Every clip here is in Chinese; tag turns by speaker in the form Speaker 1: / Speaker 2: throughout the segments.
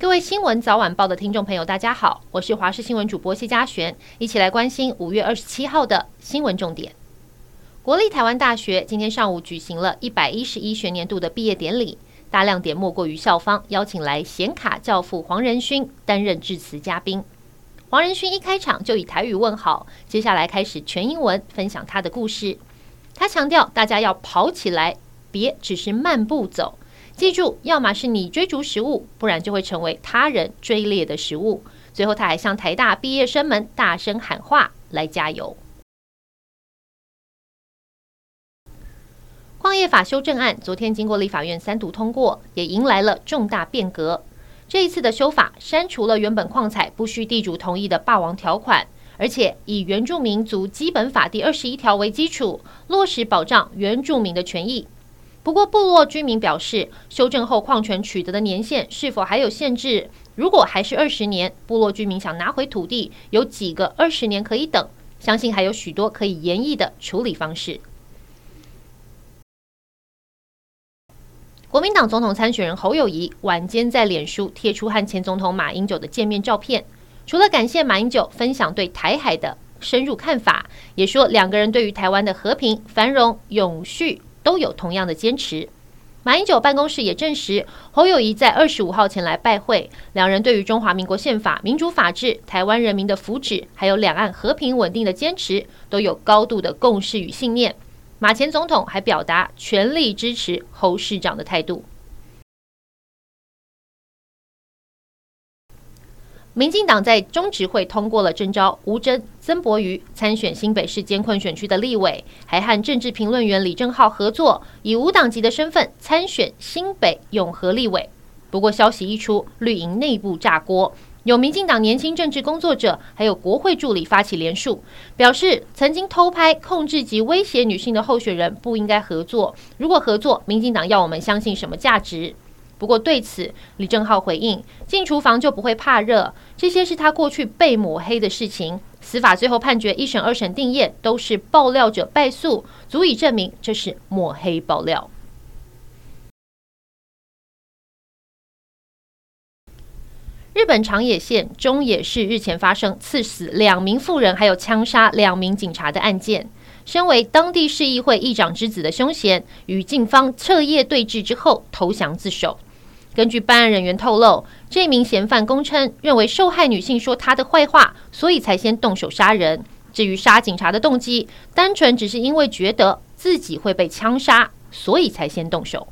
Speaker 1: 各位新闻早晚报的听众朋友，大家好，我是华视新闻主播谢佳璇，一起来关心五月二十七号的新闻重点。国立台湾大学今天上午举行了一百一十一学年度的毕业典礼，大亮点莫过于校方邀请来显卡教父黄仁勋担任致辞嘉宾。黄仁勋一开场就以台语问好，接下来开始全英文分享他的故事。他强调，大家要跑起来，别只是慢步走。记住，要么是你追逐食物，不然就会成为他人追猎的食物。最后，他还向台大毕业生们大声喊话：“来加油！”矿业法修正案昨天经过立法院三读通过，也迎来了重大变革。这一次的修法删除了原本矿采不需地主同意的霸王条款，而且以原住民族基本法第二十一条为基础，落实保障原住民的权益。不过，部落居民表示，修正后矿权取得的年限是否还有限制？如果还是二十年，部落居民想拿回土地，有几个二十年可以等？相信还有许多可以延议的处理方式。国民党总统参选人侯友谊晚间在脸书贴出和前总统马英九的见面照片，除了感谢马英九分享对台海的深入看法，也说两个人对于台湾的和平、繁荣、永续都有同样的坚持。马英九办公室也证实，侯友谊在二十五号前来拜会，两人对于中华民国宪法、民主法治、台湾人民的福祉，还有两岸和平稳定的坚持，都有高度的共识与信念。马前总统还表达全力支持侯市长的态度。民进党在中执会通过了征召吴峥、曾博瑜参选新北市艰困选区的立委，还和政治评论员李正浩合作，以无党籍的身份参选新北永和立委。不过消息一出，绿营内部炸锅。有民进党年轻政治工作者，还有国会助理发起连署，表示曾经偷拍、控制及威胁女性的候选人不应该合作。如果合作，民进党要我们相信什么价值？不过对此，李正浩回应：进厨房就不会怕热，这些是他过去被抹黑的事情。司法最后判决一审、二审定谳，都是爆料者败诉，足以证明这是抹黑爆料。日本长野县中野市日前发生刺死两名妇人，还有枪杀两名警察的案件。身为当地市议会议长之子的凶嫌，与警方彻夜对峙之后投降自首。根据办案人员透露，这名嫌犯供称，认为受害女性说他的坏话，所以才先动手杀人。至于杀警察的动机，单纯只是因为觉得自己会被枪杀，所以才先动手。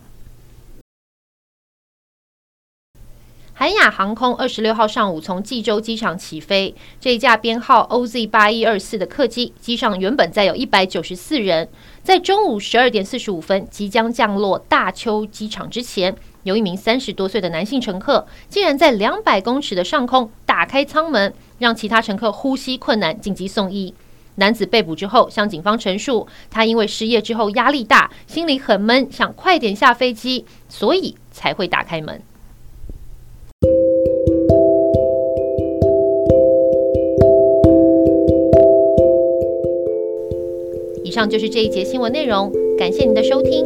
Speaker 1: 韩亚航空二十六号上午从济州机场起飞，这一架编号 OZ 八一二四的客机，机上原本载有一百九十四人，在中午十二点四十五分即将降落大邱机场之前，有一名三十多岁的男性乘客，竟然在两百公尺的上空打开舱门，让其他乘客呼吸困难，紧急送医。男子被捕之后向警方陈述，他因为失业之后压力大，心里很闷，想快点下飞机，所以才会打开门。以上就是这一节新闻内容，感谢您的收听，